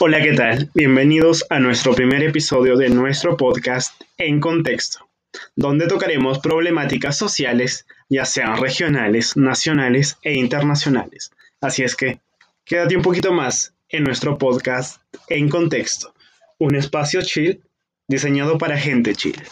Hola, ¿qué tal? Bienvenidos a nuestro primer episodio de nuestro podcast En Contexto, donde tocaremos problemáticas sociales, ya sean regionales, nacionales e internacionales. Así es que, quédate un poquito más en nuestro podcast En Contexto, un espacio chill diseñado para gente chill.